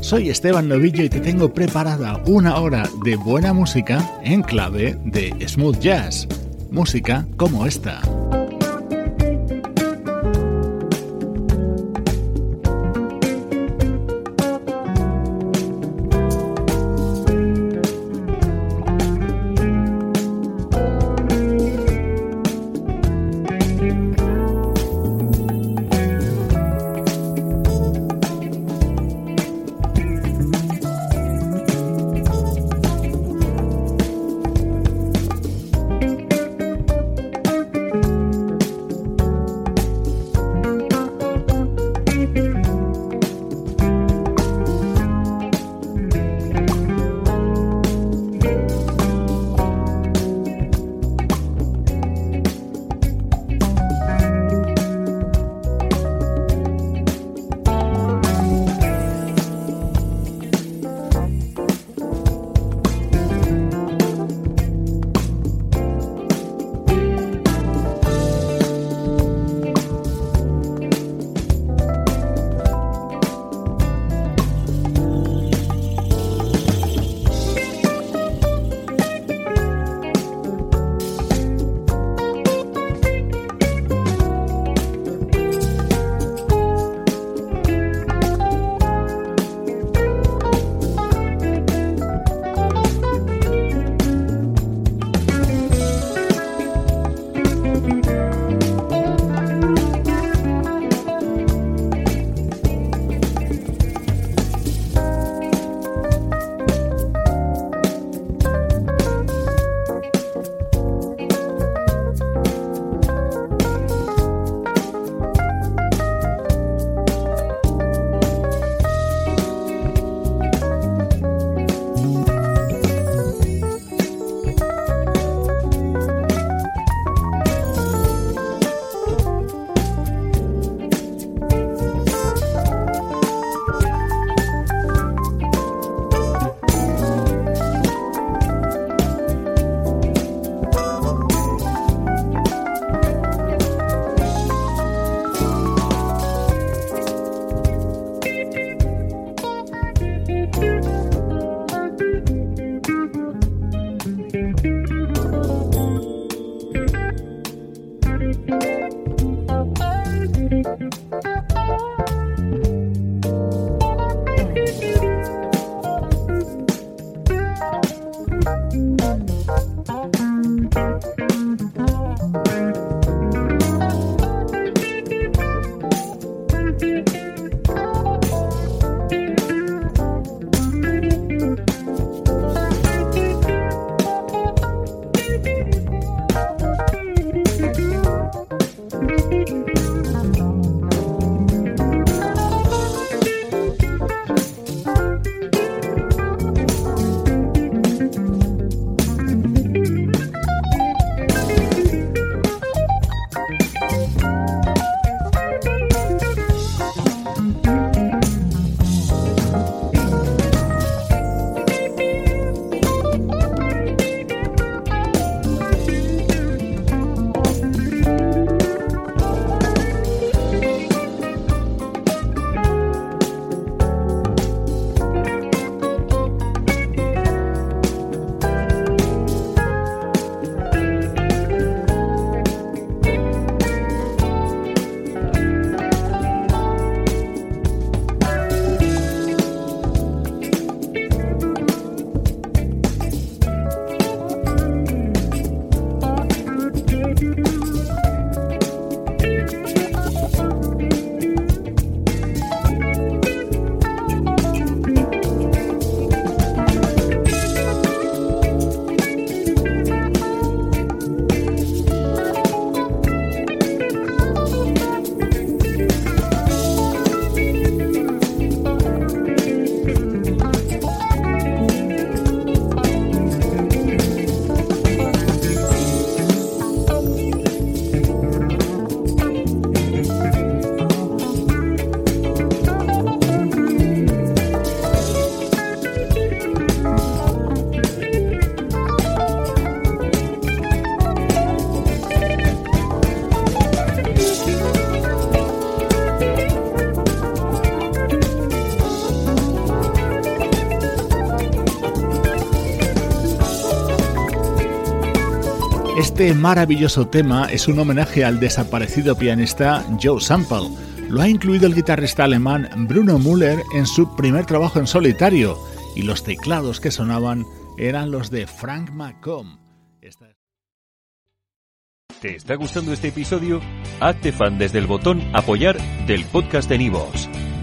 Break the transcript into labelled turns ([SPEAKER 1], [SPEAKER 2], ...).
[SPEAKER 1] soy Esteban Novillo y te tengo preparada una hora de buena música en clave de smooth jazz. Música como esta. Este maravilloso tema es un homenaje al desaparecido pianista Joe Sample. Lo ha incluido el guitarrista alemán Bruno Müller en su primer trabajo en solitario y los teclados que sonaban eran los de Frank McComb.
[SPEAKER 2] ¿Te está gustando este episodio? Hazte fan desde el botón apoyar del podcast de Nivos.